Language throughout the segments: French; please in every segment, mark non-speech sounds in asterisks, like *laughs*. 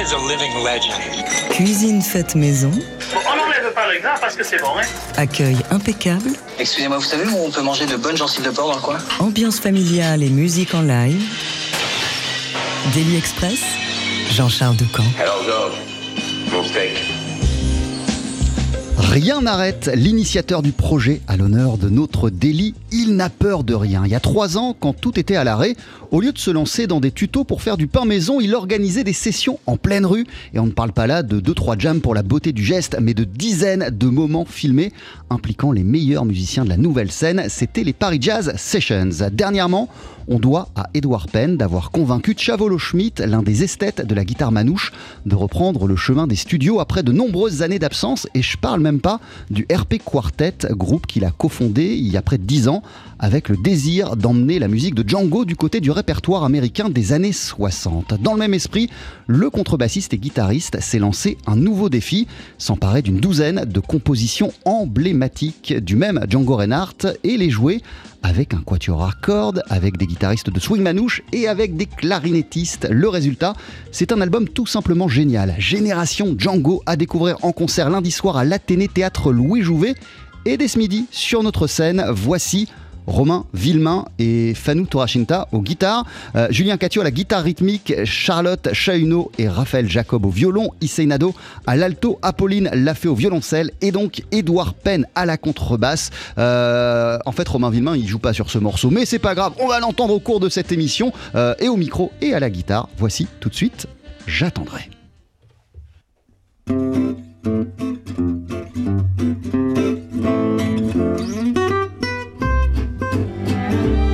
is a living legend. Cuisine faite maison, On n'enlève pas le gras parce que c'est bon, hein accueil impeccable, Excusez-moi, vous savez où on peut manger de bonnes gencives de porc dans le coin? Ambiance familiale et musique en live. Daily Express, Jean-Charles Ducamp. Hello, dog. Mon steak. Rien n'arrête l'initiateur du projet à l'honneur de notre délit. Il n'a peur de rien. Il y a trois ans, quand tout était à l'arrêt, au lieu de se lancer dans des tutos pour faire du pain maison, il organisait des sessions en pleine rue. Et on ne parle pas là de 2-3 jams pour la beauté du geste, mais de dizaines de moments filmés impliquant les meilleurs musiciens de la nouvelle scène. C'était les Paris Jazz Sessions. Dernièrement, on doit à Edouard Penn d'avoir convaincu Chavolo Schmidt, l'un des esthètes de la guitare manouche, de reprendre le chemin des studios après de nombreuses années d'absence. Et je parle même pas du RP Quartet, groupe qu'il a cofondé il y a près de 10 ans, avec le désir d'emmener la musique de Django du côté du répertoire américain des années 60. Dans le même esprit, le contrebassiste et guitariste s'est lancé un nouveau défi, s'emparer d'une douzaine de compositions emblématiques du même Django Reinhardt et les jouer avec un quatuor à cordes, avec des guitaristes de swing manouche et avec des clarinettistes. Le résultat, c'est un album tout simplement génial. Génération Django à découvrir en concert lundi soir à l'Athénée Théâtre Louis Jouvet. Et dès ce midi, sur notre scène, voici Romain Villemain et Fanou Torachinta aux guitares, euh, Julien Catio à la guitare rythmique, Charlotte Chahuneau et Raphaël Jacob au violon, Issei Nado à l'alto, Apolline Lafay au violoncelle et donc Édouard Penn à la contrebasse. Euh, en fait, Romain Villemain, il joue pas sur ce morceau, mais c'est pas grave, on va l'entendre au cours de cette émission euh, et au micro et à la guitare. Voici tout de suite, j'attendrai. Le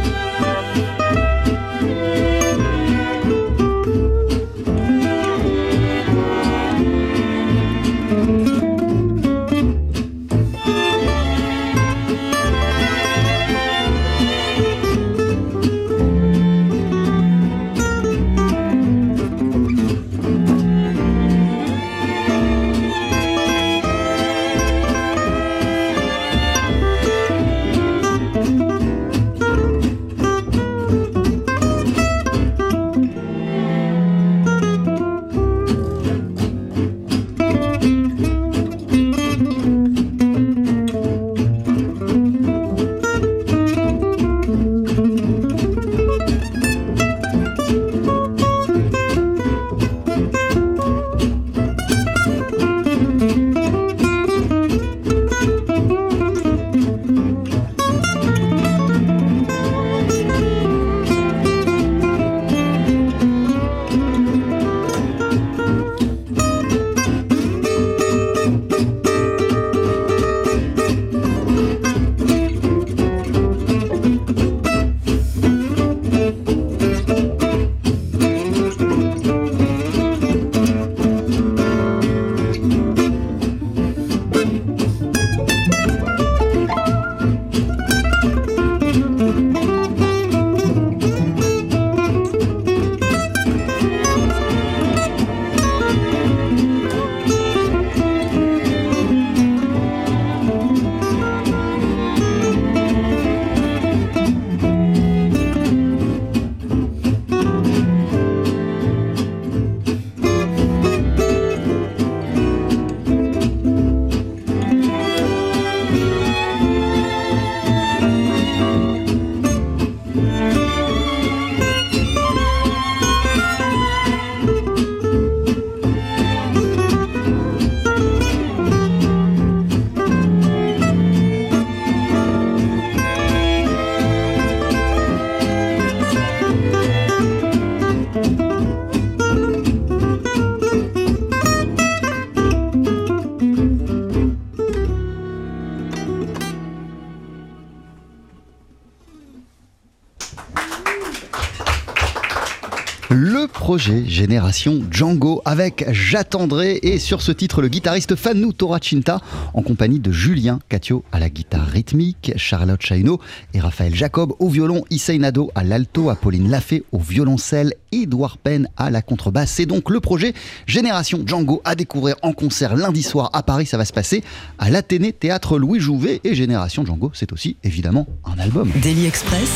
projet Génération Django avec J'attendrai et sur ce titre le guitariste Fanou Torachinta en compagnie de Julien Catio à la guitare rythmique, Charlotte Chahuneau et Raphaël Jacob au violon, Issei Nado à l'alto, Apolline Lafay au violoncelle, Edouard Penn à la contrebasse. C'est donc le projet Génération Django à découvrir en concert lundi soir à Paris. Ça va se passer à l'Athénée Théâtre Louis Jouvet et Génération Django, c'est aussi évidemment un album. Daily Express.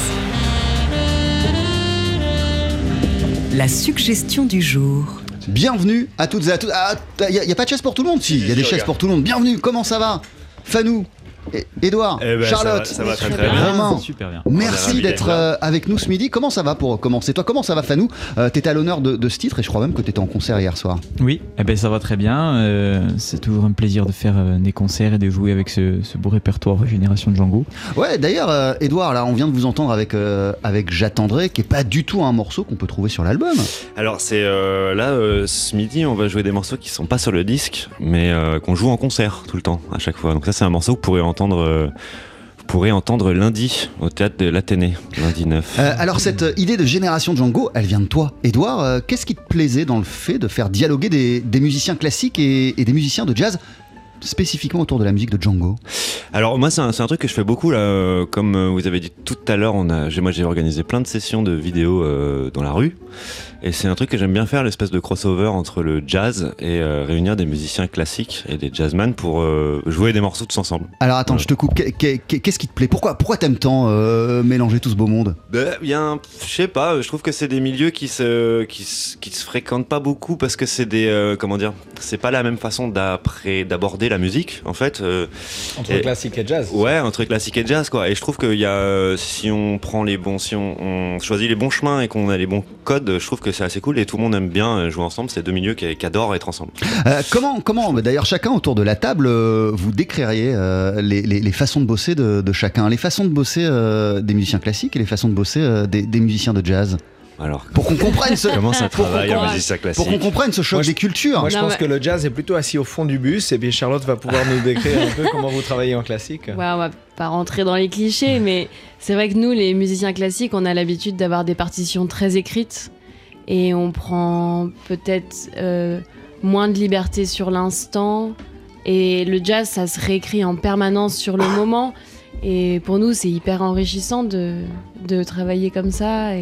La suggestion du jour. Bienvenue à toutes et à tous. Il n'y a, pas de chaise pour tout le monde Si, il y a des chaises pour tout le monde. Bienvenue, comment ça va? Fanou Edouard, Eh ben, Charlotte, ça va, ça va très, bien. Super. Merci d'être euh, avec nous ce midi. Comment ça va pour commencer Toi, comment ça va, Fanou? Euh, T'étais à l'honneur de, de ce titre et je crois même que t'étais en concert hier soir. Oui, eh ben, ça va très bien. euh, c'est toujours un plaisir de faire euh, des concerts et de jouer avec ce, ce beau répertoire Génération Django. Ouais, d'ailleurs, euh, Edouard, là, on vient de vous entendre avec, euh, avec J'attendrai, qui est pas du tout un morceau qu'on peut trouver sur l'album. Alors c'est euh, là euh, ce midi on va jouer des morceaux qui sont pas sur le disque mais euh, qu'on joue en concert tout le temps à chaque fois. Donc ça c'est un morceau que vous pourrez entendre euh, vous pourrez entendre lundi au théâtre de l'Athénée lundi 9. Euh, alors, cette euh, idée de génération Django, elle vient de toi. Edouard, euh, qu'est-ce qui te plaisait dans le fait de faire dialoguer des, des musiciens classiques et, et des musiciens de jazz spécifiquement autour de la musique de Django? Alors moi c'est un, un truc que je fais beaucoup là, euh, comme euh, vous avez dit tout à l'heure, moi j'ai organisé plein de sessions de vidéos euh, dans la rue, et c'est un truc que j'aime bien faire, l'espèce de crossover entre le jazz et euh, réunir des musiciens classiques et des jazzman pour euh, jouer des morceaux tous ensemble. Alors attends, je te coupe. Qu'est- qu'est- Qu'est-ce qui te plaît? Pourquoi, pourquoi t'aimes tant euh, mélanger tout ce beau monde? Ben, un- je sais pas, je trouve que c'est des milieux qui se, qui, se- qui se fréquentent pas beaucoup parce que c'est des, euh, comment dire, c'est pas la même façon d'après, d'aborder la musique en fait. euh, Entre Et- classique et jazz. Ouais, entre classique et jazz, quoi. Et je trouve qu'il y a, si on prend les bons, si on, on choisit les bons chemins et qu'on a les bons codes, je trouve que c'est assez cool et tout le monde aime bien euh, jouer ensemble. C'est deux milieux qui, qui adorent être ensemble. Euh, Comment, comment D'ailleurs, chacun autour de la table, euh, vous décririez euh, les, les- les façons de bosser de, de chacun, les façons de bosser euh, des musiciens classiques et les façons de bosser euh, des, des musiciens de jazz, Alors, pour qu'on comprenne ce, comment ça Pour travaille qu'on- un musicien pour classique? qu'on comprenne ce choc Moi, des cultures. Moi, je Non, pense mais- que le jazz est plutôt assis au fond du bus et puis Charlotte va pouvoir nous décrire un peu comment vous travaillez en classique. Ouais, on va pas rentrer dans les clichés, mais c'est vrai que nous, les musiciens classiques, on a l'habitude d'avoir des partitions très écrites et on prend peut-être euh, moins de liberté sur l'instant. Et le jazz, ça se réécrit en permanence sur le moment. Et pour nous, c'est hyper enrichissant de, de travailler comme ça.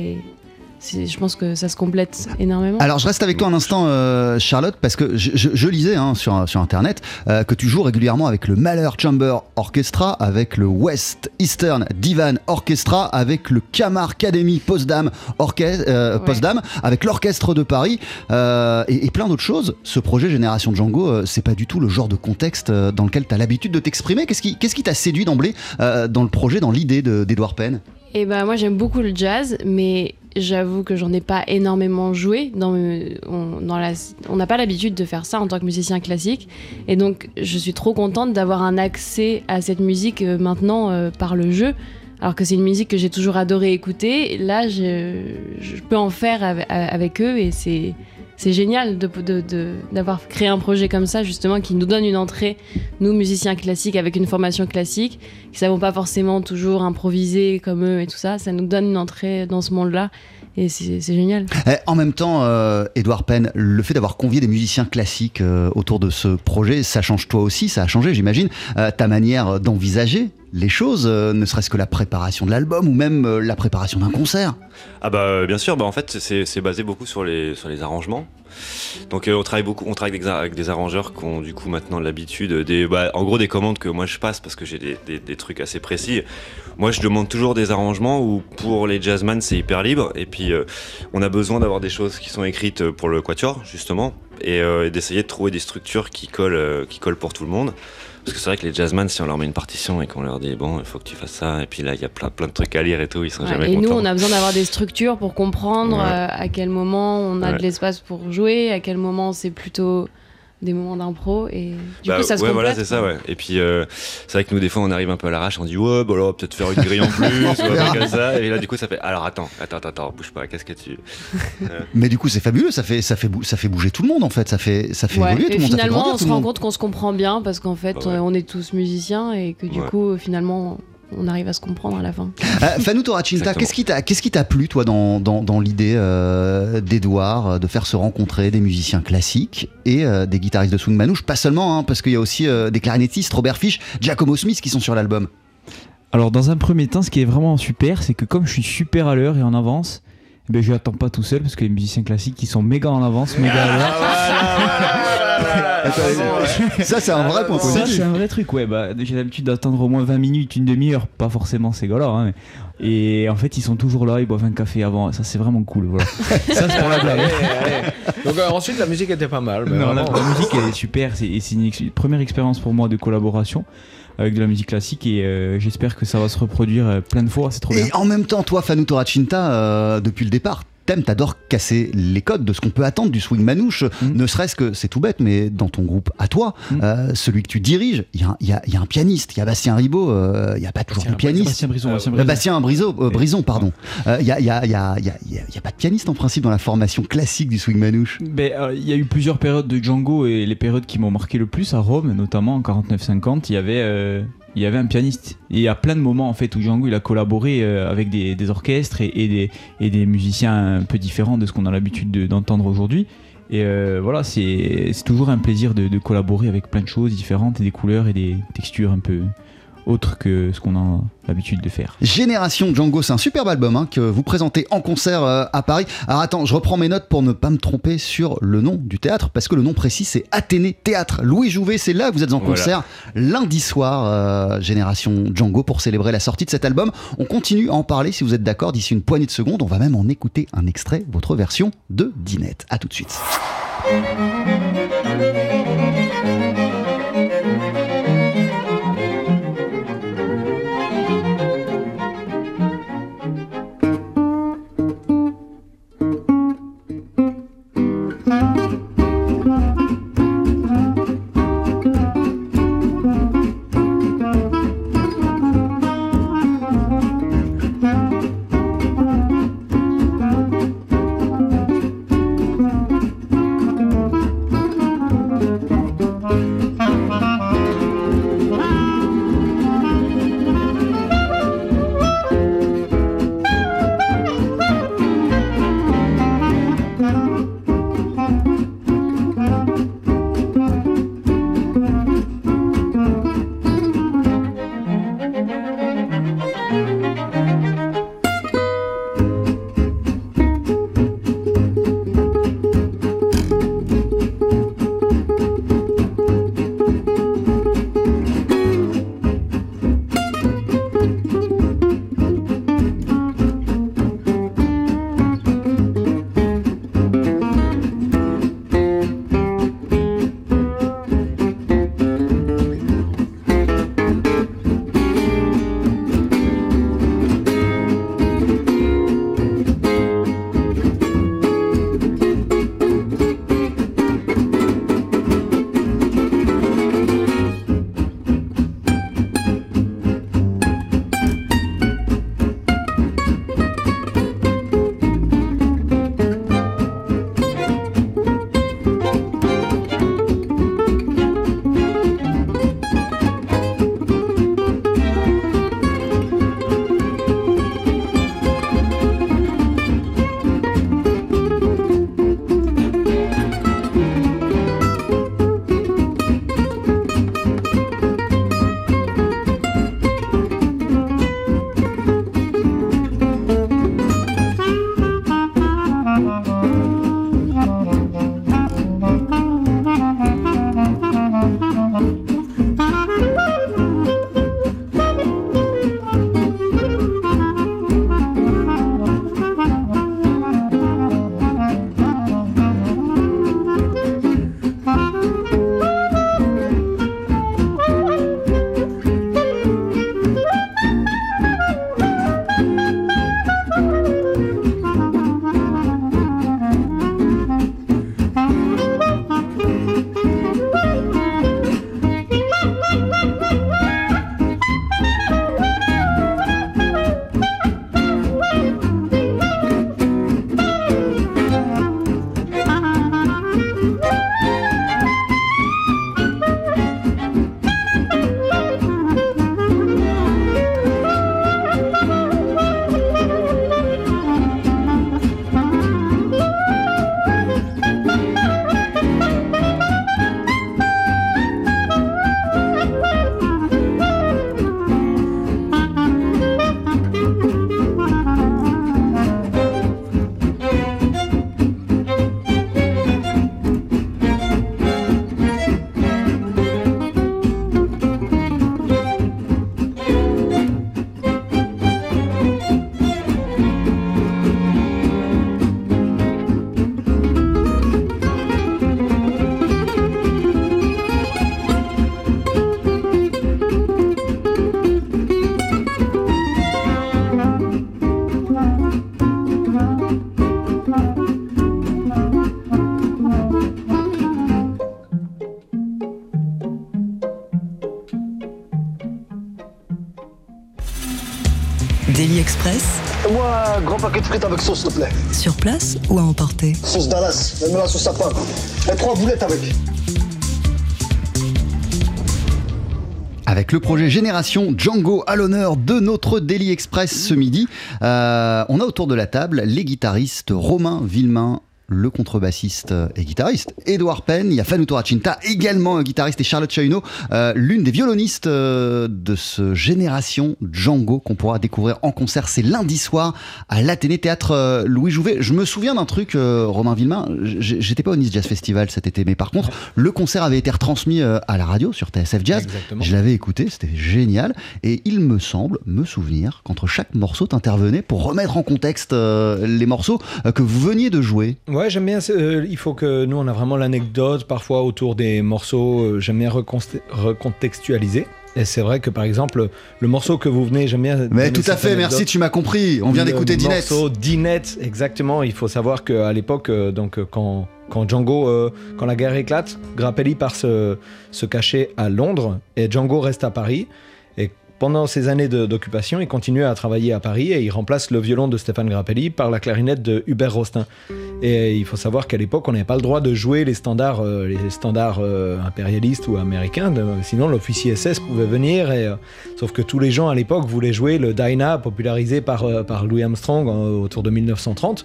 Je pense que ça se complète énormément. Alors, je reste avec toi un instant, euh, Charlotte, parce que je, je- je lisais hein, sur, sur Internet euh, que tu joues régulièrement avec le Mahler Chamber Orchestra, avec le West Eastern Divan Orchestra, avec le Kamar Academy Potsdam, euh, Ouais. Avec l'Orchestre de Paris euh, et, et plein d'autres choses. Ce projet Génération Django, c'est pas du tout le genre de contexte dans lequel tu as l'habitude de t'exprimer. Qu'est-ce qui qui t'a séduit d'emblée dans le projet, dans l'idée de- d'Edouard Penn? Et ben moi j'aime beaucoup le jazz, mais j'avoue que j'en ai pas énormément joué. Dans, me- on n'a pas l'habitude de faire ça en tant que musicien classique, et donc je suis trop contente d'avoir un accès à cette musique euh, maintenant euh, par le jeu. Alors que c'est une musique que j'ai toujours adoré écouter. Là, je, je peux en faire avec, avec eux et c'est c'est génial de- de- d'avoir créé un projet comme ça justement qui nous donne une entrée, nous musiciens classiques avec une formation classique, qui savons pas forcément toujours improviser comme eux et tout ça, ça nous donne une entrée dans ce monde-là et c'est c'est génial. Eh, En même temps, euh, Edouard Penn, le fait d'avoir convié des musiciens classiques euh, autour de ce projet, ça change toi aussi, ça a changé, j'imagine, euh, ta manière d'envisager les choses, euh, ne serait-ce que la préparation de l'album ou même euh, la préparation d'un concert. Ah bah euh, bien sûr, bah en fait c'est basé beaucoup sur les, arrangements. Donc on travaille beaucoup, on travaille avec des, arrangeurs qui ont du coup maintenant l'habitude des, bah, en gros des commandes que moi je passe parce que j'ai des, trucs assez précis. Moi je demande toujours des arrangements où pour les jazzman c'est hyper libre et puis on a besoin d'avoir des choses qui sont écrites pour le quatuor justement et, d'essayer de trouver des structures qui collent, qui collent pour tout le monde. Parce que c'est vrai que les jazzman, si on leur met une partition et qu'on leur dit bon, il faut que tu fasses ça, et puis là il y a plein, plein de trucs à lire et tout, ils sont Ouais, jamais et contents. nous, on a besoin d'avoir des structures pour comprendre Ouais. euh, à quel moment on a Ouais. de l'espace pour jouer, à quel moment c'est plutôt des moments d'impro et du Bah, coup ça se ouais, complète. voilà, c'est ça, ouais. Et puis, euh, c'est vrai que nous, des fois, on arrive un peu à l'arrache, on dit, ouais, bah alors, peut-être faire une grille en *laughs* plus, ou un truc comme ça. Et là, du coup, ça fait, alors attends, attends, attends, bouge pas, qu'est-ce que tu. *laughs* Mais du coup, c'est fabuleux, ça fait, ça, fait bou- ça fait bouger tout le monde en fait, ça fait, ça fait Ouais, évoluer tout et le monde, ça fait finalement, grandir on se rend compte qu'on se comprend bien parce qu'en fait, Bah ouais. euh, on est tous musiciens et que du Ouais. coup, euh, finalement, on arrive à se comprendre à la fin. Euh, Fanou Torachinta, Exactement. qu'est-ce qui t'a qu'est-ce qui t'a plu toi dans, dans, dans l'idée euh, d'Edouard euh, de faire se rencontrer des musiciens classiques et euh, des guitaristes de swing manouche? Pas seulement, hein, parce qu'il y a aussi euh, des clarinettistes, Robert Fish, Giacomo Smith qui sont sur l'album. Alors dans un premier temps, ce qui est vraiment super, c'est que comme je suis super à l'heure et en avance, eh ben, je n'attends pas tout seul parce que les musiciens classiques ils sont méga en avance, méga à l'heure. Ouais. Ça, c'est un vrai point Ça, c'est un vrai truc, ouais. Bah, j'ai l'habitude d'attendre au moins 20 minutes, une demi-heure, pas forcément ces gars-là. hein, mais- Et en fait, ils sont toujours là, ils boivent un café avant. Ça, c'est vraiment cool. Voilà. *laughs* ça, c'est pour la blague. Allez, allez. Donc euh, ensuite la musique était pas mal. mais Non, la, vraiment, la musique elle est super, c'est et c'est une ex- première expérience pour moi de collaboration avec de la musique classique et euh, j'espère que ça va se reproduire euh, plein de fois, c'est trop bien. Et en même temps, toi, Fanou Toracinta, euh, depuis le départ, t'aimes, t'adores casser les codes de ce qu'on peut attendre du swing manouche. Mm. Ne serait-ce que, c'est tout bête, mais dans ton groupe à toi, Mm. euh, celui que tu diriges, il y, a un- il y a- il y a un pianiste, il y a Bastien Ribot, euh, il n'y a pas toujours de pianiste. Bastien Brison, Bastien Euh, Brison. Bastien Brison, euh, Brison, pardon. Euh, Il n'y a, y a- pas de pianiste en principe dans la formation classique du swing manouche. Ben, euh, Il y a eu plusieurs périodes de Django et les périodes qui m'ont marqué le plus à Rome, notamment en 49-50, il y avait euh, il y avait un pianiste. Et a plein de moments en fait où Django il a collaboré euh, avec des, orchestres et, des, musiciens un peu différents de ce qu'on a l'habitude de- d'entendre aujourd'hui. Et euh, voilà, c'est c'est toujours un plaisir de, de collaborer avec plein de choses différentes et des couleurs et des textures un peu autres que ce qu'on a l'habitude de faire. Génération Django, c'est un superbe album hein, que vous présentez en concert euh, à Paris. Alors attends, je reprends mes notes pour ne pas me tromper sur le nom du théâtre, parce que le nom précis c'est Athénée Théâtre. Louis Jouvet, c'est là que vous êtes en Voilà. concert lundi soir, euh, Génération Django, pour célébrer la sortie de cet album. On continue à en parler si vous êtes d'accord d'ici une poignée de secondes. On va même en écouter un extrait, votre version de Dinette. À tout de suite. Frites avec sauce, s'il te plaît. Sur place ou à emporter Sauce Dallas, même la sauce à pain. Et trois boulettes avec. Avec le projet Génération Django à l'honneur de notre Daily Express ce midi, euh, on a autour de la table les guitaristes Romain Villemain, le contrebassiste et guitariste Edouard Penn, il y a Fanou Toracinta, également un guitariste, et Charlotte Chauino, euh, l'une des violonistes euh, de ce Génération Django qu'on pourra découvrir en concert. C'est lundi soir à l'Athénée Théâtre euh, Louis Jouvet. Je me souviens d'un truc, euh, Romain Villemain, j'étais pas au Nice Jazz Festival cet été, mais par contre, le concert avait été retransmis euh, à la radio sur TSF Jazz. Exactement. Je l'avais écouté, c'était génial. Et il me semble, me souvenir, qu'entre chaque morceau, t'intervenais pour remettre en contexte euh, les morceaux euh, que vous veniez de jouer. Ouais, j'aime bien. euh, il faut que nous, on a vraiment l'anecdote parfois autour des morceaux. euh, j'aime bien recontextualiser. Et c'est vrai que par exemple, le morceau que vous venez, j'aime bien. Mais tout à fait, merci, tu m'as compris. On vient Le d'écouter Dinette. morceau Dinette, exactement. Il faut savoir qu'à l'époque, euh, donc quand, quand Django, euh, quand la guerre éclate, Grappelli part se, se cacher à Londres et Django reste à Paris. Pendant ces années d'occupation, il continue à travailler à Paris et il remplace le violon de Stéphane Grappelli par la clarinette de Hubert Rostin. Et il faut savoir qu'à l'époque, on n'avait pas le droit de jouer les standards, euh, euh, impérialistes ou américains. sinon, l'officier SS pouvait venir. Et, euh, sauf que tous les gens à l'époque voulaient jouer le Dyna, popularisé par, Louis Armstrong autour de 1930.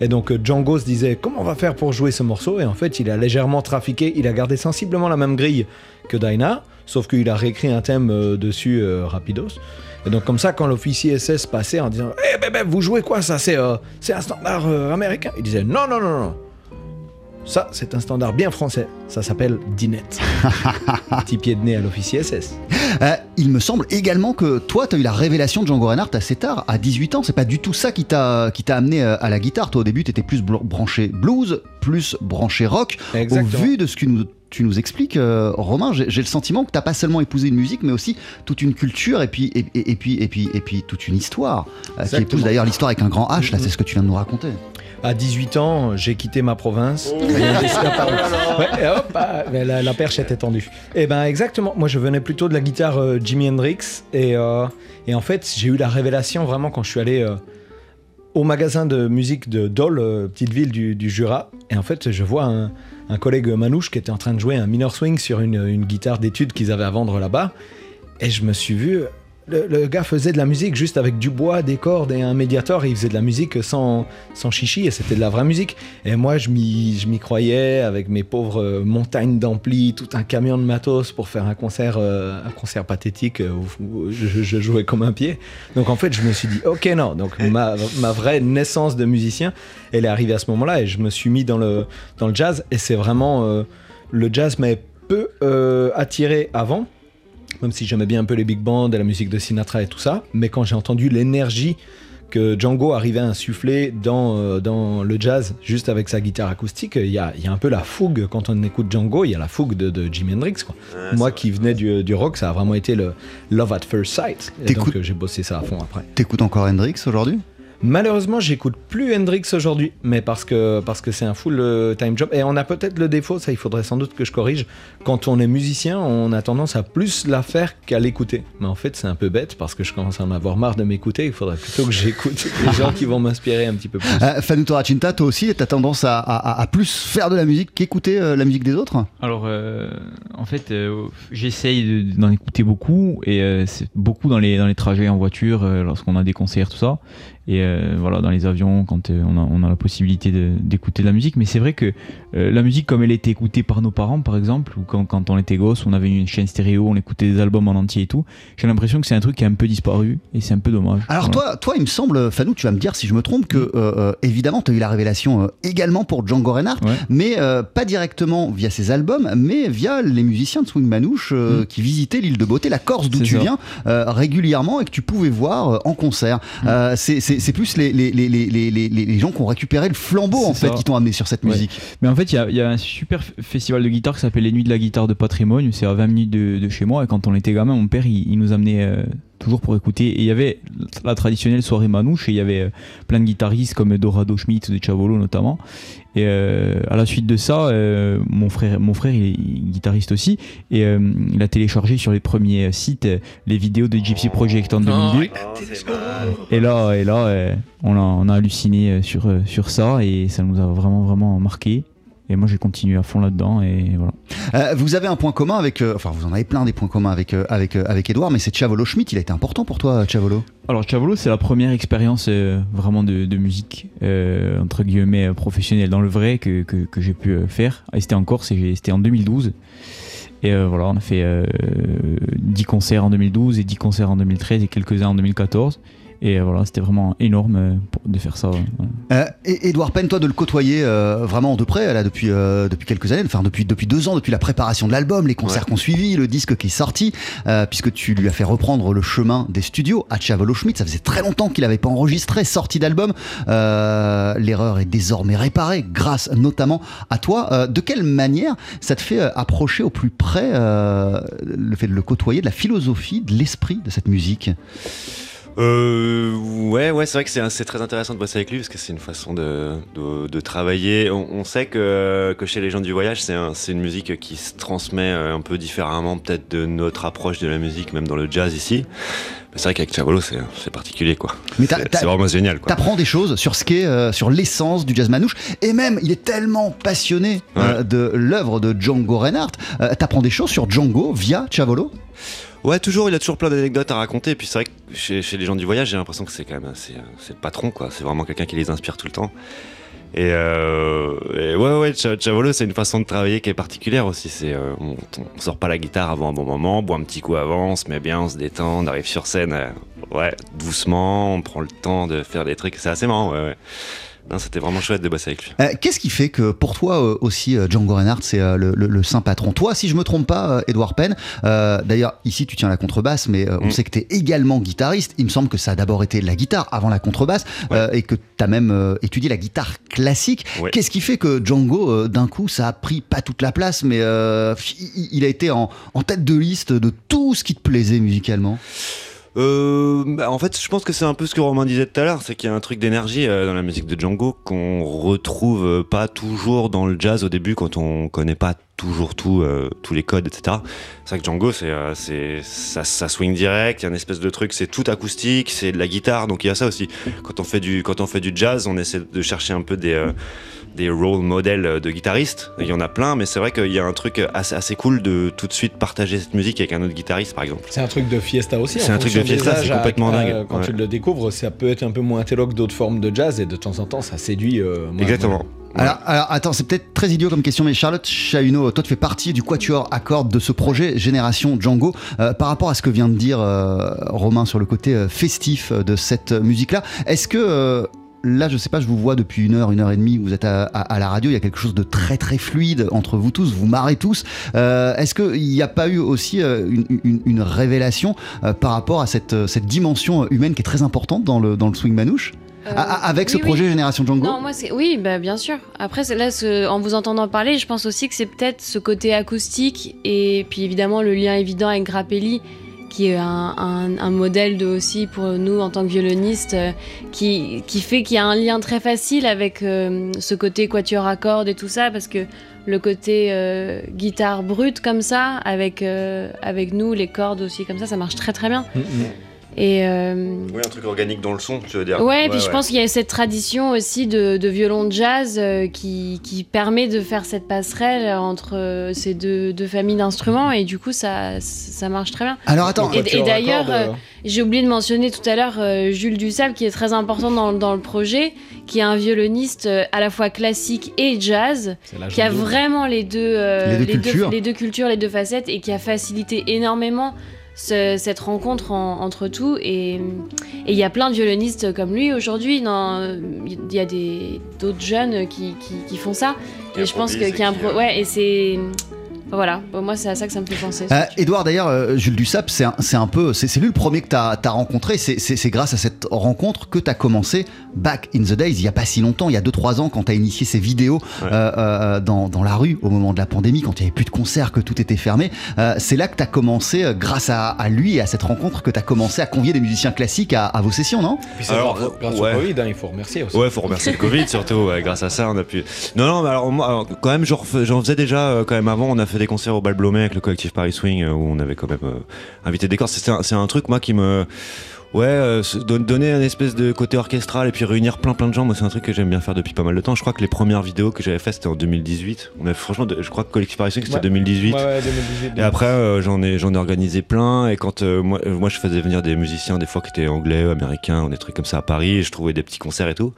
Et donc Django se disait comment on va faire pour jouer ce morceau? Et en fait, il a légèrement trafiqué. Il a gardé sensiblement la même grille que Dyna, sauf qu'il a réécrit un thème euh, dessus euh, rapidos. Et donc comme ça, quand l'officier SS passait en disant Eh ben, vous jouez quoi ça? C'est euh, un standard euh, américain. Il disait non non non non. Ça, c'est un standard bien français. Ça s'appelle Dinette. *laughs* Petit pied de nez à l'officier SS. Euh, il me semble également que toi, tu as eu la révélation de Django Reinhardt assez tard, à 18 ans. C'est pas du tout ça qui t'a amené à la guitare. Toi, au début, tu étais plus branché blues, plus branché rock. Exactement. Au vu de ce que nous tu nous expliques, euh, Romain, j'ai le sentiment que t'as pas seulement épousé une musique, mais aussi toute une culture et puis et, et- et puis et puis et puis toute une histoire euh, qui épouse d'ailleurs l'histoire avec un grand H. Là, Mhm. c'est ce que tu viens de nous raconter. À 18 ans, j'ai quitté ma province. Oh. Ah, *laughs* pardon. Ouais, et hop, mais la, la perche était tendue. Et ben exactement, moi je venais plutôt de la guitare euh, Jimi Hendrix. Et, euh, et en fait, j'ai eu la révélation vraiment quand je suis allé euh, au magasin de musique de Dole, euh, petite ville du, du Jura. Et en fait, je vois un, un collègue manouche qui était en train de jouer un minor swing sur une, une guitare d'études qu'ils avaient à vendre là-bas. Et je me suis vu. Le, gars faisait de la musique juste avec du bois, des cordes et un médiator. Il faisait de la musique sans, sans chichi et c'était de la vraie musique. Et moi, je m'y croyais avec mes pauvres euh, montagnes d'ampli, tout un camion de matos pour faire un concert, euh, un concert pathétique euh, où, je, jouais comme un pied. Donc en fait, je me suis dit, ok, non. Donc ma, ma vraie naissance de musicien, elle est arrivée à ce moment-là et je me suis mis dans le, dans le jazz. Et c'est vraiment. le jazz m'avait peu attiré avant même si j'aimais bien un peu les big bands et la musique de Sinatra et tout ça, mais quand j'ai entendu l'énergie que Django arrivait à insuffler dans, euh, dans le jazz, juste avec sa guitare acoustique, il y a, y a un peu la fougue quand on écoute Django, il y a la fougue de, de Jimi Hendrix. Quoi. Moi qui venais du, du rock, ça a vraiment été le Love at First Sight. Et donc euh, j'ai bossé ça à fond après. T'écoutes encore Hendrix aujourd'hui? Malheureusement, j'écoute plus Hendrix aujourd'hui, mais parce que parce que c'est un full euh, time job et on a peut-être le défaut, ça il faudrait sans doute que je corrige. Quand on est musicien, on a tendance à plus la faire qu'à l'écouter. Mais en fait, c'est un peu bête parce que je commence à en avoir marre de m'écouter. Il faudrait plutôt que j'écoute *laughs* les gens qui vont m'inspirer un petit peu plus. euh, Fanou Toracinta, toi aussi, t'as tendance à, à- à plus faire de la musique qu'écouter euh, la musique des autres? Alors, euh, en fait, euh, j'essaye de- d'en écouter beaucoup et euh, c'est beaucoup dans les, dans les trajets en voiture, euh, lorsqu'on a des concerts, tout ça. Et euh, voilà, dans les avions, quand euh, on, a, on a la possibilité d'écouter de la musique. Mais c'est vrai que euh, la musique, comme elle était écoutée par nos parents, par exemple, ou quand, quand on était gosse, on avait une chaîne stéréo, on écoutait des albums en entier et tout, j'ai l'impression que c'est un truc qui a un peu disparu et c'est un peu dommage. Alors Voilà. toi, toi, il me semble, Fanou, tu vas me dire si je me trompe, que évidemment, tu as eu la révélation également pour Django Reinhardt, Ouais. mais pas directement via ses albums, mais via les musiciens de Swing Manouche Mm. qui visitaient l'île de Beauté, la Corse d'où tu ça. viens, régulièrement et que tu pouvais voir en concert. Mm. C'est- c'est plus les, les, les, les, les, les- les gens qui ont récupéré le flambeau en fait ça. qui t'ont amené sur cette Ouais. musique. Mais en fait, il y y a un super festival de guitare qui s'appelle les Nuits de la guitare de patrimoine. C'est à 20 minutes de, de chez moi. Et quand on était gamin, mon père, il, il nous amenait euh, toujours pour écouter. Et il y avait la traditionnelle soirée manouche et il y avait euh, plein de guitaristes comme Dorado Schmidt de Chavolo notamment. Et euh, à la suite de ça, euh, mon frère, mon frère il est guitariste aussi et euh, il a téléchargé sur les premiers sites les vidéos de Gypsy Project en 2002. Et là, et là, on, a, on a halluciné sur, sur ça et ça nous a vraiment vraiment marqué. Et moi j'ai continué à fond là-dedans et voilà. Euh, vous avez un point commun avec, euh, enfin vous en avez plein des points communs avec euh, avec euh, avec Edouard, mais c'est Chavolo Schmidt. Il a été important pour toi, Chavolo. Alors Chavolo, c'est la première expérience vraiment de, de musique entre guillemets professionnelle dans le vrai que, que, que j'ai pu faire. Et c'était en Corse c'était en 2012. Et voilà, on a fait euh, 10 concerts en 2012 et 10 concerts en 2013 et quelques-uns en 2014. Et euh, voilà, c'était vraiment énorme euh, de faire ça. ouais. Euh, et Edouard Penn, toi de le côtoyer euh, vraiment de près là depuis euh, depuis quelques années, enfin depuis depuis deux ans, depuis la préparation de l'album, les concerts Ouais. qu'on suivi, le disque qui est sorti, euh, puisque tu lui as fait reprendre le chemin des studios à Chavolo Schmidt. Ça faisait très longtemps qu'il n'avait pas enregistré, sorti d'album. Euh, L'erreur est désormais réparée grâce notamment à toi. Euh, de quelle manière ça te fait approcher au plus près euh, le fait de le côtoyer, de la philosophie, de l'esprit de cette musique? Euh, ouais, ouais, c'est vrai que c'est très intéressant de bosser avec lui parce que c'est une façon de, de, de travailler. On, on sait que, que chez les gens du voyage, c'est un- c'est une musique qui se transmet euh, un peu différemment, peut-être de notre approche de la musique, même dans le jazz ici. Mais C'est vrai qu'avec Chavolo, c'est particulier, quoi. Mais C'est vraiment génial, quoi. T'apprends des choses sur ce qu'est, euh, sur l'essence du jazz manouche, et même il est tellement passionné euh, de l'œuvre de Django Reinhardt. T'apprends des choses sur Django via Chavolo. Ouais, toujours, il a toujours plein d'anecdotes à raconter. Et puis c'est vrai que chez, les gens du voyage, j'ai l'impression que c'est quand même c'est, c'est le patron, quoi. C'est vraiment quelqu'un qui les inspire tout le temps. Et, euh, ouais, ouais, Cha- Chavolo, c'est une façon de travailler qui est particulière aussi. C'est, euh, on, on sort pas la guitare avant un bon moment, on boit un petit coup avant, on se met bien, on se détend, on arrive sur scène, euh, ouais, doucement, on prend le temps de faire des trucs. C'est assez marrant, ouais, ouais. C'était vraiment chouette de bosser avec lui. Euh, Qu'est-ce qui fait que pour toi euh, aussi euh, Django Reinhardt c'est le, le- le saint patron? Toi, si je me trompe pas, Edouard Penn, d'ailleurs ici tu tiens la contrebasse, mais on Mm. sait que tu es également guitariste. Il me semble que ça a d'abord été la guitare avant la contrebasse et que tu as même étudié la guitare classique. Ouais. Qu'est-ce qui fait que Django, d'un coup, ça a pris pas toute la place, mais il, il a été en, en tête de liste de tout ce qui te plaisait musicalement? Euh, bah, en fait, je pense que c'est un peu ce que Romain disait tout à l'heure, c'est qu'il y a un truc d'énergie euh, dans la musique de Django qu'on retrouve euh, pas toujours dans le jazz au début quand on connaît pas toujours tout, euh, tous les codes, etc. C'est vrai que Django, c'est, euh, c'est, ça, ça swing direct, il y a une espèce de truc, c'est tout acoustique, c'est de la guitare, donc il y a ça aussi. Quand on fait du, quand on fait du jazz, on essaie de chercher un peu des, euh, des role models de guitaristes. Il y en a plein, mais c'est vrai qu'il y a un truc assez, assez cool de tout de suite partager cette musique avec un autre guitariste, par exemple. C'est un truc de fiesta aussi. C'est un truc de fiesta, c'est complètement à- dingue. à- Quand Ouais. tu le découvres, ça peut être un peu moins intello que d'autres formes de jazz et de temps en temps, ça séduit. euh, Exactement. Alors, attends, c'est peut-être très idiot comme question, mais Charlotte Chahuno, toi tu fais partie du quatuor à cordes de ce projet Génération Django. Euh, par rapport à ce que vient de dire euh, Romain sur le côté euh, festif de cette musique-là, est-ce que là, je sais pas, je vous vois depuis une heure, une heure et demie, vous êtes à, la radio, il y a quelque chose de très très fluide entre vous tous, vous marrez tous. Est-ce qu'il n'y a pas eu aussi une, révélation par rapport à cette, cette dimension humaine qui est très importante dans le, dans le swing manouche? Euh, A- a- Avec ce oui, projet oui. Génération Django Non, moi, oui, bah, bien sûr. Après, là, ce- en vous entendant parler, je pense aussi que c'est peut-être ce côté acoustique et puis évidemment le lien évident avec Grappelli, qui est un, un- un modèle de aussi pour nous en tant que violonistes, euh, qui, qui fait qu'il y a un lien très facile avec euh, ce côté quatuor à cordes et tout ça, parce que le côté euh, guitare brute comme ça, avec, euh, avec nous, les cordes aussi comme ça, ça marche très très bien. Mm, mm. Et euh, Oui, un truc organique dans le son, tu veux dire. Ouais, puis je pense qu'il y a cette tradition aussi de, de violon de jazz euh, qui, qui permet de faire cette passerelle entre euh, ces deux, deux familles d'instruments et du coup ça, ça marche très bien. Alors attends, Et, et à d'ailleurs, euh, j'ai oublié de mentionner tout à l'heure euh, Jules Dussal qui est très important dans, dans le projet, qui est un violoniste euh, à la fois classique et jazz, qui a vraiment les deux, euh, Les deux cultures. les deux cultures, les deux facettes et qui a facilité énormément ce- cette rencontre en- entre tout. Et et il y a plein de violonistes comme lui aujourd'hui. Il y a d'autres jeunes qui, qui- qui font ça. Et je pense que improvisent qui et impro- qui, euh, ouais, et c'est Voilà, Bon, moi c'est à ça que ça me fait penser. Euh, Edouard, d'ailleurs, euh, Jules Dussap, c'est un, c'est un peu, c'est lui le premier que tu as, rencontré. C'est- grâce à cette rencontre que tu as commencé back in the days, il y a pas si longtemps, il y a 2-3 ans, quand tu as initié ces vidéos Ouais. euh, euh, dans, dans la rue au moment de la pandémie, quand il n'y avait plus de concerts, que tout était fermé. Euh, c'est là que tu as commencé, euh, grâce à, à lui et à cette rencontre, que tu as commencé à convier des musiciens classiques à, à vos sessions, non? Puis c'est Alors, grâce, grâce ouais. au Covid, hein, il faut remercier aussi. Ouais, faut remercier le Covid surtout. ouais, grâce à ça, on a pu. Non, non, mais alors moi, alors, quand même, j'en faisais déjà euh, quand même avant. On a fait des concerts au Bal Blomet avec le collectif Paris Swing euh, où on avait quand même euh, invité des un, c'est un truc moi qui me Ouais, euh, donner un espèce de côté orchestral et puis réunir plein plein de gens, moi c'est un truc que j'aime bien faire depuis pas mal de temps. Je crois que les premières vidéos que j'avais faites c'était en 2018. On a, franchement, je crois que Collectif Paris c'était Ouais. 2018. Ouais, ouais, 2018. Et après, euh, j'en ai, j'en ai organisé plein. Et quand euh, moi, euh, moi, je faisais venir des musiciens, des fois qui étaient anglais, américains, ou des trucs comme ça à Paris, et je trouvais des petits concerts et tout.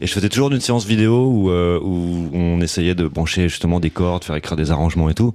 Et je faisais toujours une séance vidéo où, euh, où on essayait de brancher justement des cordes, faire écrire des arrangements et tout.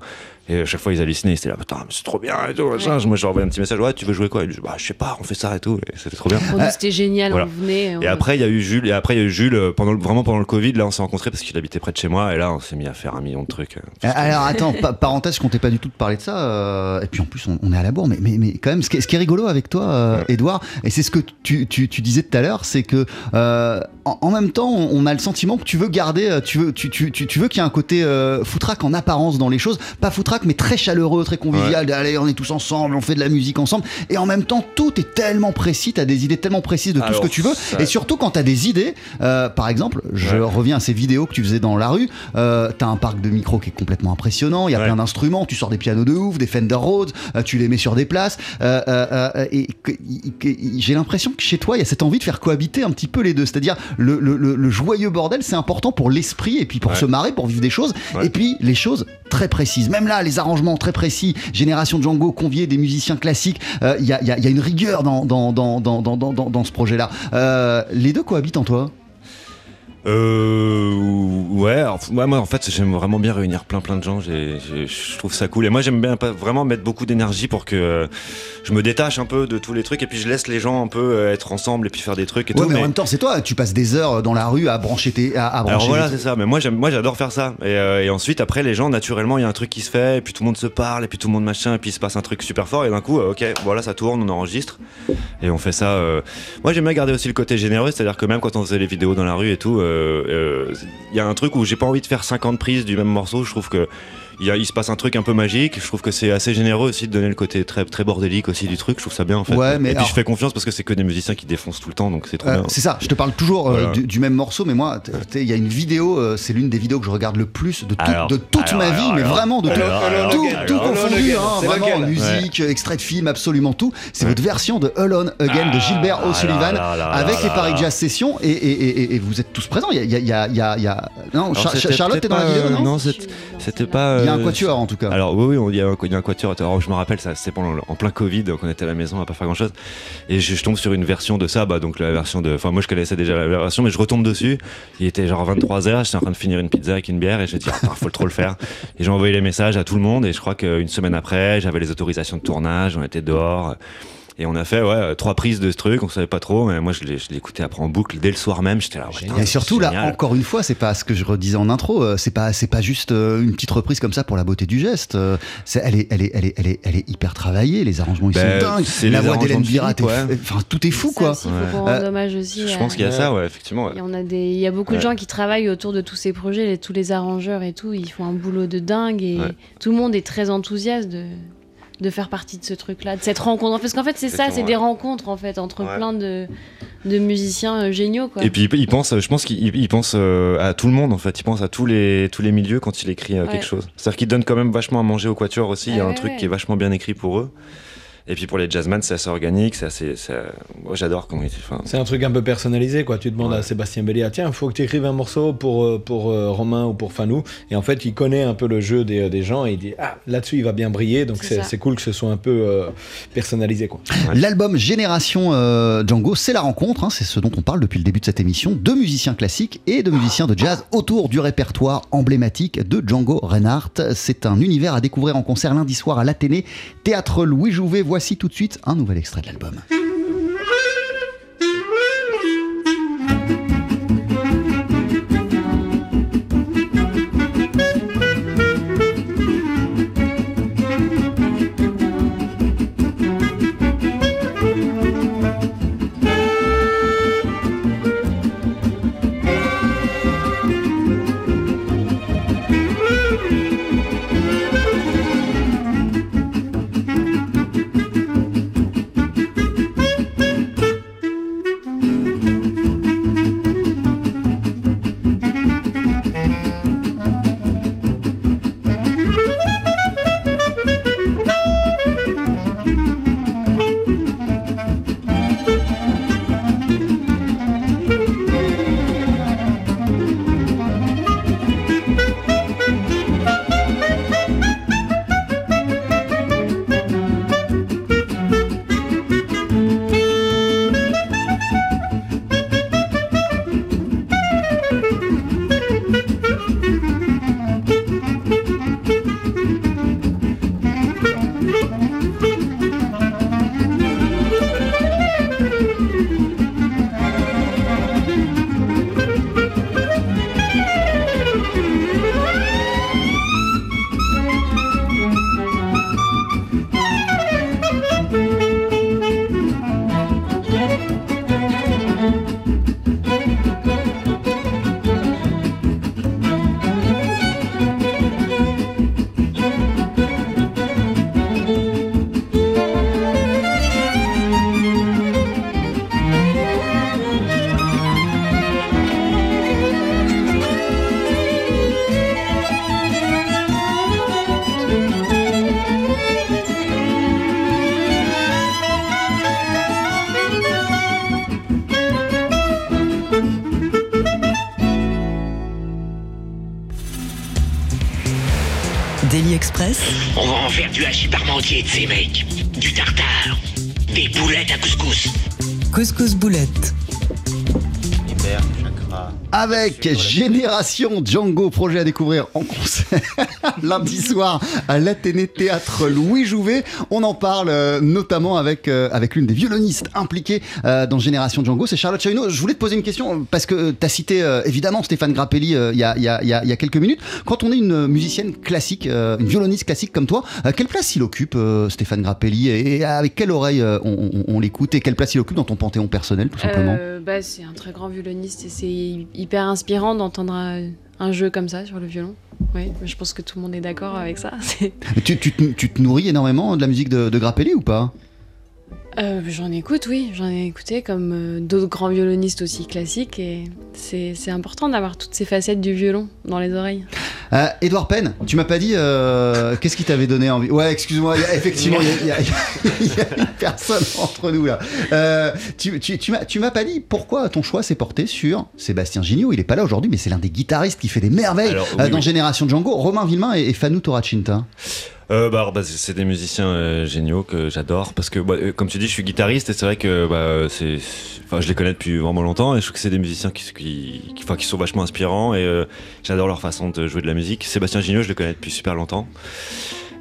Et à chaque fois, ils hallucinaient, ils étaient là, putain, c'est trop bien et tout. machin. Moi, je leur envoyais un petit message, ouais, tu veux jouer quoi? Ils disaient, bah, je sais pas, on fait ça et tout. Et c'était trop bien. Pour nous c'était génial, Voilà. on venait. on- Et après, il y a eu Jules. Et après, il y a eu Jules. euh, Pendant le- vraiment pendant le Covid, là, on s'est rencontrés parce qu'il habitait près de chez moi. Et là, on s'est mis à faire un million de trucs. euh. Euh, Alors attends, pa- parenthèse, je comptais pas du tout te parler de ça. euh, et puis en plus, on, on est à la bourre. Mais, mais, mais quand même, ce qui est, ce qui est rigolo avec toi, euh, Ouais. Edouard, et c'est ce que tu, tu, tu disais tout à l'heure, c'est que euh, en, en même temps, on, on a le sentiment que tu veux garder, euh, tu veux, tu, tu, tu, tu veux qu'il y ait un côté euh, foutraque en apparence dans les choses, pas foutraque, mais très chaleureux, très convivial. Allez, on est tous ensemble, on fait de la musique ensemble. Et en même temps, tout est tellement précis, t'as des idées tellement précises de tout Alors, ce que tu veux. ça- Et surtout quand t'as des idées, euh, par exemple, je Ouais. reviens à ces vidéos que tu faisais dans la rue. Euh, t'as un parc de micros qui est complètement impressionnant. Il y a Ouais. plein d'instruments. Tu sors des pianos de ouf, des Fender Rhodes. euh, tu les mets sur des places. Euh, et j'ai l'impression que chez toi, il y a cette envie de faire cohabiter un petit peu les deux. C'est-à-dire le, le- le- le joyeux bordel, c'est important pour l'esprit et puis pour Ouais. se marrer, pour vivre des choses. Et puis les choses très précises. Même là, les arrangements très précis. Génération Django, convier des musiciens classiques. Euh, Il y, a, une rigueur dans ce projet-là. Euh, les deux cohabitent en toi? Euh, ouais, ouais, moi en fait j'aime vraiment bien réunir plein plein de gens, je trouve ça cool. Et moi j'aime bien vraiment mettre beaucoup d'énergie pour que euh, je me détache un peu de tous les trucs et puis je laisse les gens un peu euh, être ensemble et puis faire des trucs et Ouais, tout. mais, en mais- même temps, c'est toi. Tu passes des heures dans la rue à brancher tes. À, à brancher Alors voilà, c'est ça. Mais moi, j'aime, moi, j'adore faire ça. Et, euh, et ensuite, après, les gens, naturellement, il y a un truc qui se fait, et puis tout le monde se parle, et puis tout le monde machin, et puis il se passe un truc super fort, et d'un coup, ok, voilà, ça tourne, on enregistre, et on fait ça. Moi, j'aime bien garder aussi le côté généreux, c'est-à-dire que même quand on faisait les vidéos dans la rue et tout, il y a un truc où j'ai pas envie de faire 50 prises du même morceau. Je trouve que il, y a- il se passe un truc un peu magique. Je trouve que c'est assez généreux aussi de donner le côté très, très bordélique aussi du truc. Je trouve ça bien en fait. Ouais, mais et puis alors- je fais confiance parce que c'est que des musiciens qui défoncent tout le temps, donc c'est trop Euh, bien. c'est ça, je te parle toujours euh, Voilà. du, du même morceau, mais moi, il y a une vidéo, euh, c'est l'une des vidéos que je regarde le plus de, tout- Alors, de toute alors, ma vie, mais vraiment de tout, tout, confondu, hein, vraiment, musique, extrait de film, absolument tout. C'est votre version de Alone Again de Gilbert Ah, O'Sullivan là, là, avec les Paris. Jazz Sessions et, vous êtes tous présents. Il y a, non, Charlotte, t'es dans la vidéo, euh, non non, suis dans c'était pas. Il un quatuor en tout cas. Alors oui, oui, il y, a un- il quatuor. Je me rappelle, ça, c'était pendant en plein Covid, donc on était à la maison à pas faire grand chose. Et je, tombe sur une version de ça, bah, donc la version de. Enfin, moi je connaissais déjà la version, mais je retombe dessus. Il était genre 23h, j'étais en train de finir une pizza avec une bière et je me dis, ah, faut trop le faire. Et j'ai envoyé les messages à tout le monde et je crois qu'une semaine après, j'avais les autorisations de tournage, on était dehors. Et on a fait ouais, trois prises de ce truc, on savait pas trop, mais moi je écouté après en boucle dès le soir même. J'étais là, ouais, Et surtout là, encore une fois, c'est pas ce que je redisais en intro. euh, C'est pas, c'est pas juste euh, une petite reprise comme ça pour la beauté du geste. euh, elle est, elle est, elle est, elle est, elle est hyper travaillée. Les arrangements ils Ben, sont dingues. c'est La voix d'Hélène enfin tout est fou Ça quoi. aussi, faut Euh, hommage aussi. Je à- pense qu'il y a ça, ouais, effectivement. ouais. Il y, a des, il y a beaucoup de gens qui travaillent autour de tous ces projets, les- tous les arrangeurs et tout, ils font un boulot de dingue et Ouais. tout le monde est très enthousiaste de, de faire partie de ce truc-là, de cette rencontre. Parce qu'en fait, c'est ça, c'est des rencontres en fait entre Ouais. plein de, de musiciens euh, géniaux. Quoi. Et puis il pense, je pense qu'il il pense euh, à tout le monde en fait. Il pense à tous les tous les milieux quand il écrit euh, Ouais. quelque chose. C'est-à-dire qu'il donne quand même vachement à manger au quatuor aussi. Il y a un ouais, truc ouais. qui est vachement bien écrit pour eux. Et puis pour les jazzmen, c'est assez organique, c'est assez. c'est- Moi j'adore comment il. Enfin, C'est un truc un peu personnalisé, quoi. Tu demandes Ouais. à Sébastien Bellier, ah, tiens, il faut que tu écrives un morceau pour, euh, pour euh, Romain ou pour Fanou. Et en fait, il connaît un peu le jeu des, des gens et il dit, ah, là-dessus, il va bien briller. Donc, C'est cool que ce soit un peu euh, personnalisé, quoi. L'album Génération euh, Django, c'est la rencontre, hein, c'est ce dont on parle depuis le début de cette émission, de musiciens classiques et de musiciens de jazz autour du répertoire emblématique de Django Reinhardt. C'est un univers à découvrir en concert lundi soir à l'Athénée, théâtre Louis Jouvet. Voici tout de suite un nouvel extrait de l'album. Du hachis parmentier de ces mecs. Du tartare. Des boulettes à couscous. Couscous Boulette. Avec Génération Django, projet à découvrir en concert *laughs* lundi soir à l'Athénée Théâtre Louis Jouvet. On en parle euh, notamment avec, euh, avec l'une des violonistes impliquées euh, dans Génération Django, c'est Charlotte Chahuno. Je voulais te poser une question parce que tu as cité évidemment Stéphane Grappelli il y, a, y a- y y a quelques minutes. Quand on est une musicienne classique, une violoniste classique comme toi, quelle place il occupe Stéphane Grappelli et, avec quelle oreille on, on- l'écoute et quelle place il occupe dans ton panthéon personnel tout simplement bah, c'est un très grand violoniste et c'est hyper inspirant d'entendre un jeu comme ça sur le violon. Oui, je pense que tout le monde est d'accord avec ça. *laughs* Tu, tu te- nourris énormément de la musique de Grappelli ou pas? Euh, j'en écoute, oui, j'en ai écouté comme euh, d'autres grands violonistes aussi classiques et c'est c'est important d'avoir toutes ces facettes du violon dans les oreilles. Euh, Edouard Penn, tu m'as pas dit euh, qu'est-ce qui t'avait donné envie? Ouais, excuse-moi, il y a- effectivement, il y a, y y une personne entre nous là. Euh, tu tu, tu m'as tu m'as pas dit pourquoi ton choix s'est porté sur Sébastien Gignot. Il est pas là aujourd'hui, mais c'est l'un des guitaristes qui fait des merveilles Alors, euh, oui, dans oui. Génération Django. Romain Villemain et, et Fanou Toracinta. Euh, bah, bah, c'est des musiciens euh, géniaux que j'adore parce que bah, euh, comme tu dis je suis guitariste et c'est vrai que bah, c'est je les connais depuis vraiment longtemps et je trouve que c'est des musiciens qui qui sont vachement inspirants et euh, j'adore leur façon de jouer de la musique. Sébastien Gignot je le connais depuis super longtemps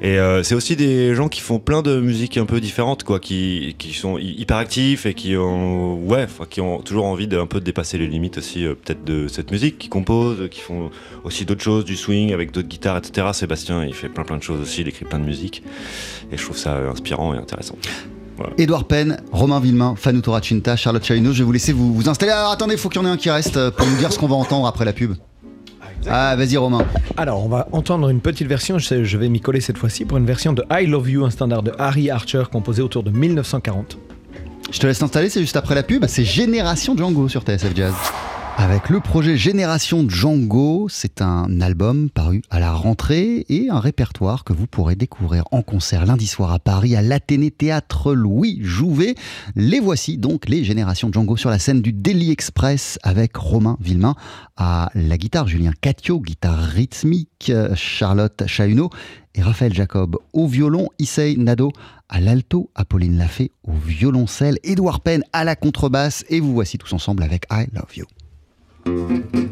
et euh, c'est aussi des gens qui font plein de musiques un peu différentes quoi qui, qui sont hy- hyper actifs et qui ont ouais qui ont toujours envie d'un peu de dépasser les limites aussi euh, peut-être de cette musique qui composent qui font aussi d'autres choses, du swing avec d'autres guitares, etc. Sébastien, il fait plein plein de choses aussi, il écrit plein de musique. Et je trouve ça euh, inspirant et intéressant. Edouard Penn, Romain Villemain, Fanou Toracinta, Charlotte Chahuno. Je vais vous laisser vous, installer. Alors attendez, il faut qu'il y en ait un qui reste pour nous dire ce qu'on va entendre après la pub. Ah, vas-y Romain. Alors, on va entendre une petite version, je, vais m'y coller cette fois-ci, pour une version de I Love You, un standard de Harry Archer composé autour de 1940. Je te laisse t'installer, c'est juste après la pub. C'est Génération Django sur TSF Jazz. Avec le projet Génération Django, c'est un album paru à la rentrée et un répertoire que vous pourrez découvrir en concert lundi soir à Paris à l'Athénée Théâtre Louis Jouvet. Les voici donc les Générations Django sur la scène du Daily Express avec Romain Villemain à la guitare, Julien Catio, guitare rythmique, Charlotte Chahuno et Raphaël Jacob au violon, Issei Nado à l'alto, Apolline Lafay au violoncelle, Édouard Penn à la contrebasse et vous voici tous ensemble avec I Love You. I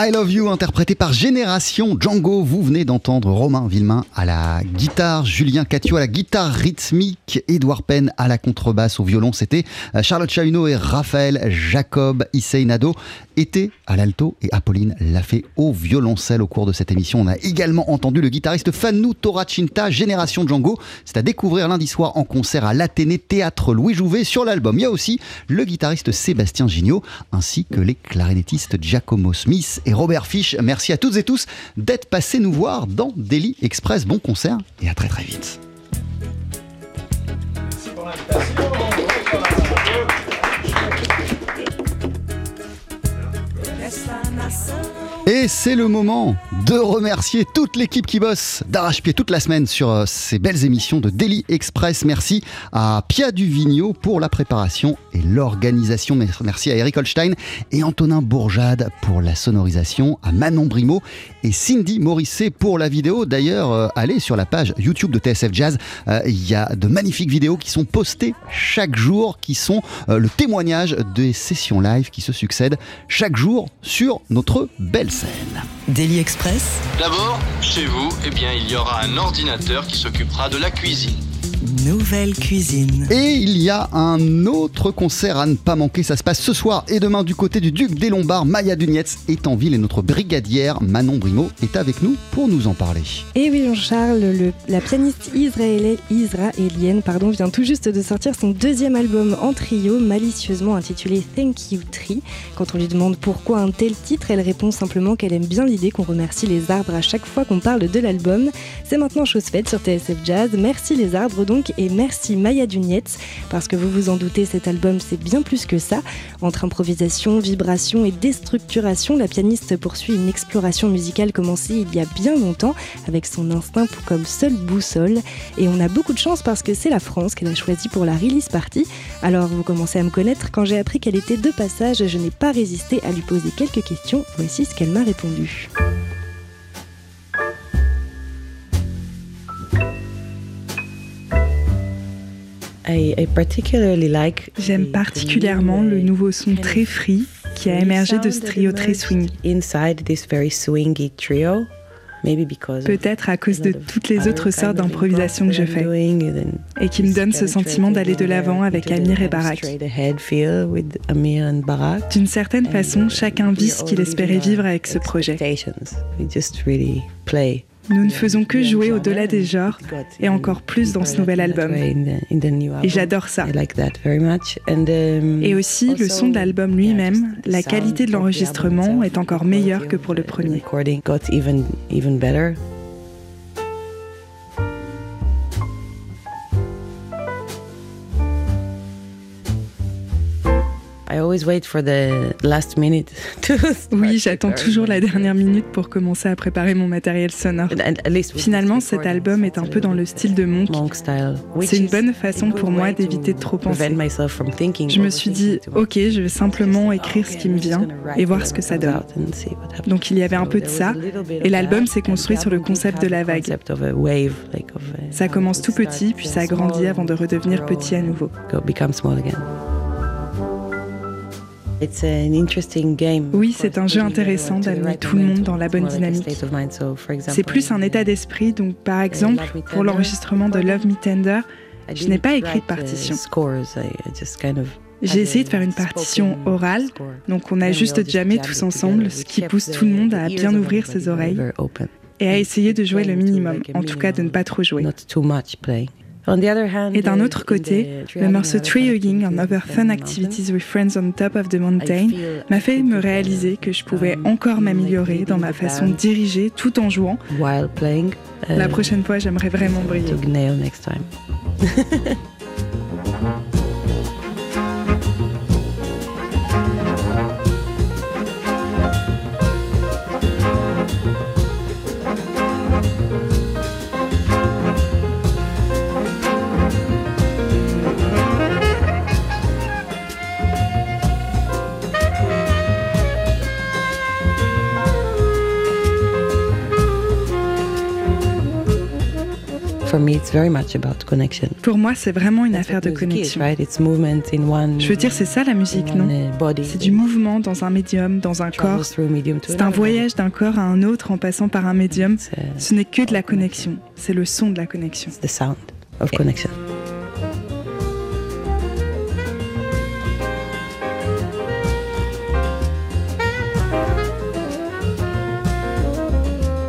I Love You, interprété par Génération Django. Vous venez d'entendre Romain Villemain à la guitare, Julien Catio à la guitare rythmique, Édouard Penn à la contrebasse, au violon. C'était euh, Charlotte Chahuno et Raphaël Jacob Isseinado était à l'alto et Apolline l'a fait au violoncelle au cours de cette émission. On a également entendu le guitariste Fanou Toracinta, Génération Django. C'est à découvrir lundi soir en concert à l'Athénée Théâtre Louis Jouvet sur l'album. Il y a aussi le guitariste Sébastien Gignot ainsi que les clarinettistes Giacomo Smith et Robert Fish. Merci à toutes et tous d'être passés nous voir dans Daily Express. Bon concert et à très très vite. Et c'est le moment de remercier toute l'équipe qui bosse d'arrache-pied toute la semaine sur euh, ces belles émissions de Daily Express. Merci à Pia Duvigneau pour la préparation et l'organisation. Merci à Eric Holstein et Antonin Bourjade pour la sonorisation, à Manon Brimo et Cindy Morisset pour la vidéo. D'ailleurs, euh, allez sur la page YouTube de TSF Jazz. Euh, Il y a de magnifiques vidéos qui sont postées chaque jour, qui sont euh, le témoignage des sessions live qui se succèdent chaque jour sur notre belle scène. Daily Express, D'abord, chez vous, eh bien, il y aura un ordinateur qui s'occupera de la cuisine. Nouvelle cuisine. Et il y a un autre concert à ne pas manquer. Ça se passe ce soir et demain du côté du Duc des Lombards. Maya Dunietz est en ville et notre brigadière Manon Brimo est avec nous pour nous en parler. Et oui, Jean-Charles, le- la pianiste israélienne, israélienne pardon, vient tout juste de sortir son deuxième album en trio, malicieusement intitulé Thank You Tree. Quand on lui demande pourquoi un tel titre, elle répond simplement qu'elle aime bien l'idée qu'on remercie les arbres à chaque fois qu'on parle de l'album. C'est maintenant chose faite sur TSF Jazz. Merci les arbres donc et merci Maya Dunietz parce que vous vous en doutez, cet album c'est bien plus que ça. Entre improvisation, vibration et déstructuration, la pianiste poursuit une exploration musicale commencée il y a bien longtemps avec son instinct comme seule boussole. Et on a beaucoup de chance parce que c'est la France qu'elle a choisi pour la release party. Alors vous commencez à me connaître, quand j'ai appris qu'elle était de passage, je n'ai pas résisté à lui poser quelques questions. Voici ce qu'elle m'a répondu. J'aime particulièrement le nouveau son très free qui a émergé de ce trio très swingy. Peut-être à cause de toutes les autres sortes d'improvisation que je fais et qui me donnent ce sentiment d'aller de l'avant avec Amir et Barak. D'une certaine façon, chacun vit ce qu'il espérait vivre avec ce projet. Nous ne faisons que jouer au-delà des genres et encore plus dans ce nouvel album. Et j'adore ça. Et aussi, le son de l'album lui-même, la qualité de l'enregistrement est encore meilleure que pour le premier. Oui, j'attends toujours la dernière minute pour commencer à préparer mon matériel sonore. Finalement, cet album est un peu dans le style de Monk. C'est une bonne façon pour moi d'éviter de trop penser. Je me suis dit, ok, je vais simplement écrire ce qui me vient et voir ce que ça donne. Donc il y avait un peu de ça, et l'album s'est construit sur le concept de la vague. Ça commence tout petit, puis ça grandit avant de redevenir petit à nouveau. Oui, c'est un jeu intéressant d'amener tout le monde dans la bonne dynamique. C'est plus un état d'esprit, donc par exemple, pour l'enregistrement de Love Me Tender, je n'ai pas écrit de partition. J'ai essayé de faire une partition orale, donc on a juste jammé tous ensemble, ce qui pousse tout le monde à bien ouvrir ses oreilles et à essayer de jouer le minimum, en tout cas de ne pas trop jouer. Et d'un autre côté, le morceau Treehugging and Other Fun Activities with Friends on Top of the Mountain m'a fait me réaliser que je pouvais encore m'améliorer dans ma façon de diriger tout en jouant. La prochaine fois, j'aimerais vraiment briller. *laughs* Pour moi, c'est vraiment une affaire de connexion. Je veux dire, c'est ça la musique, non? C'est du mouvement dans un médium, dans un corps. C'est un voyage d'un corps à un autre en passant par un médium. Ce n'est que de la connexion. C'est le son de la connexion.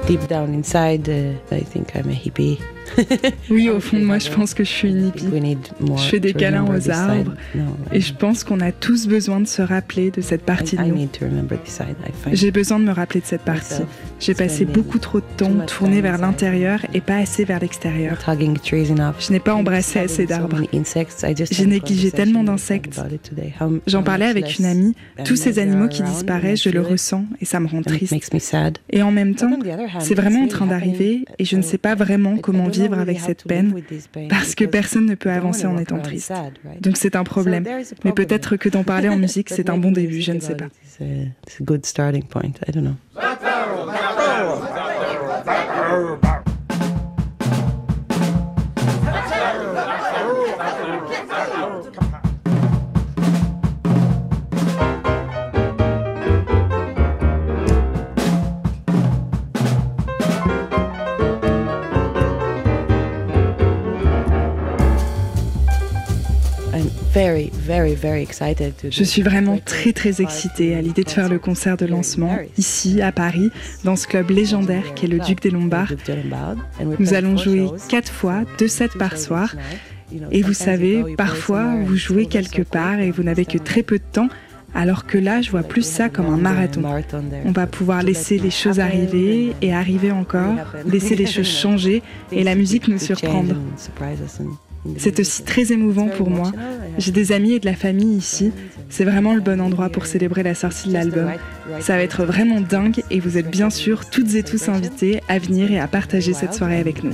deep down inside, uh, I think I'm a hippie. *laughs* oui, au fond de moi, je pense que je suis une hippie. Je fais des câlins aux arbres et je pense qu'on a tous besoin de se rappeler de cette partie de nous. J'ai besoin de me rappeler de cette partie. J'ai passé beaucoup trop de temps tourné vers l'intérieur et pas assez vers l'extérieur. Je n'ai pas embrassé assez d'arbres. J'ai négligé tellement d'insectes. J'en parlais avec une amie. Tous ces animaux qui disparaissent, je le ressens et ça me rend triste. Et en même temps, c'est vraiment en train d'arriver et je ne sais pas vraiment comment vivre vivre avec cette peine parce que personne ne peut avancer en étant triste. Donc c'est un problème. Mais peut-être que d'en parler en *laughs* musique, c'est un bon début, je ne sais pas. Je suis vraiment très très excitée à l'idée de faire le concert de lancement ici à Paris, dans ce club légendaire qui est le Duc des Lombards. Nous allons jouer quatre fois, deux sets par soir. Et vous savez, parfois vous jouez quelque part et vous n'avez que très peu de temps. Alors que là, je vois plus ça comme un marathon. On va pouvoir laisser les choses arriver et arriver encore, laisser les choses changer et la musique nous surprendre. C'est aussi très émouvant pour moi. J'ai des amis et de la famille ici. C'est vraiment le bon endroit pour célébrer la sortie de l'album. Ça va être vraiment dingue et vous êtes bien sûr toutes et tous invités à venir et à partager cette soirée avec nous.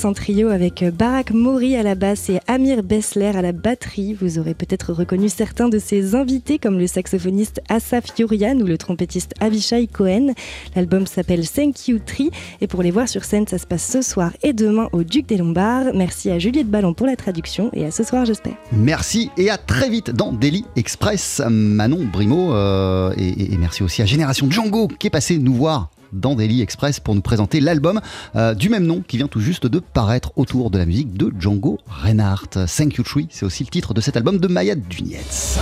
Duniette en trio avec Barak Mori à la basse et Amir Bessler à la batterie. Vous aurez peut-être reconnu certains de ses invités comme le saxophoniste Asaf Yurian ou le trompettiste Avishai Cohen. L'album s'appelle Thank You Tree et pour les voir sur scène, ça se passe ce soir et demain au Duc des Lombards. Merci à Juliette Ballon pour la traduction et à ce soir j'espère. Merci et à très vite dans Daily Express. Manon Brimo euh, et, et merci aussi à Génération Django qui est passé nous voir dans Daily Express pour nous présenter l'album euh, du même nom qui vient tout juste de paraître autour de la musique de Django Reinhardt. Thank You Tree, c'est aussi le titre de cet album de Maya Dunietz.